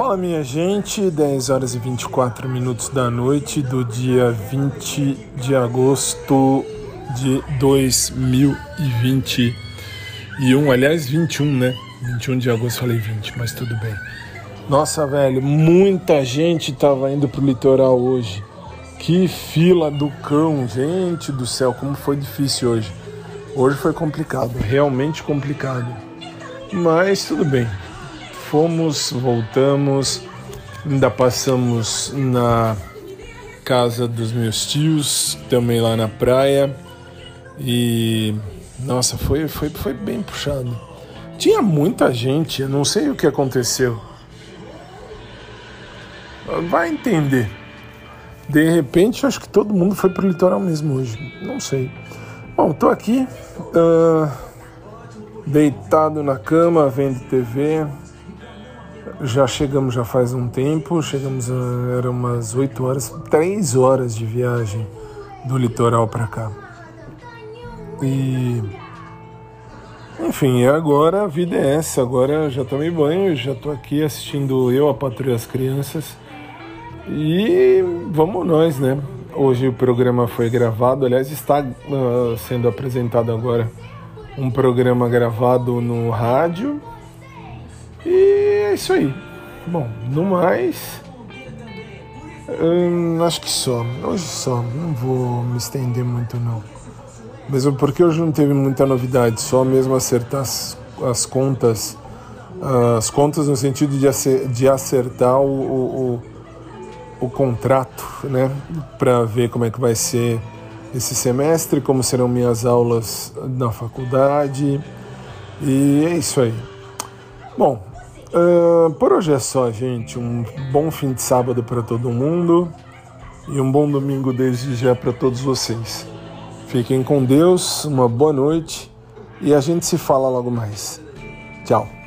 Fala minha gente, 10 horas e 24 minutos da noite do dia 20 de agosto de 2021. Aliás, 21, né? 21 de agosto falei 20, mas tudo bem. Nossa, velho, muita gente tava indo pro litoral hoje. Que fila do cão, gente do céu, como foi difícil hoje. Hoje foi complicado, realmente complicado. Mas tudo bem. Fomos, voltamos, ainda passamos na casa dos meus tios, também lá na praia. E nossa, foi, foi, foi bem puxado. Tinha muita gente, eu não sei o que aconteceu. Vai entender. De repente, acho que todo mundo foi pro litoral mesmo hoje. Não sei. Bom, tô aqui, uh, deitado na cama, vendo TV. Já chegamos já faz um tempo, chegamos, a, eram umas 8 horas, 3 horas de viagem do litoral para cá. E enfim, agora a vida é essa. Agora já tomei banho, já tô aqui assistindo eu a Patrulha das Crianças. E vamos nós, né? Hoje o programa foi gravado, aliás, está uh, sendo apresentado agora um programa gravado no rádio. É isso aí. Bom, no mais, hum, acho que só. Hoje só. Não vou me estender muito, não. Mesmo porque hoje não teve muita novidade, só mesmo acertar as, as contas, as contas no sentido de, de acertar o, o, o, contrato, né? Para ver como é que vai ser esse semestre, como serão minhas aulas na faculdade. E é isso aí. Bom, uh, por hoje é só, gente. Um bom fim de sábado para todo mundo e um bom domingo desde já para todos vocês. Fiquem com Deus, uma boa noite e a gente se fala logo mais. Tchau.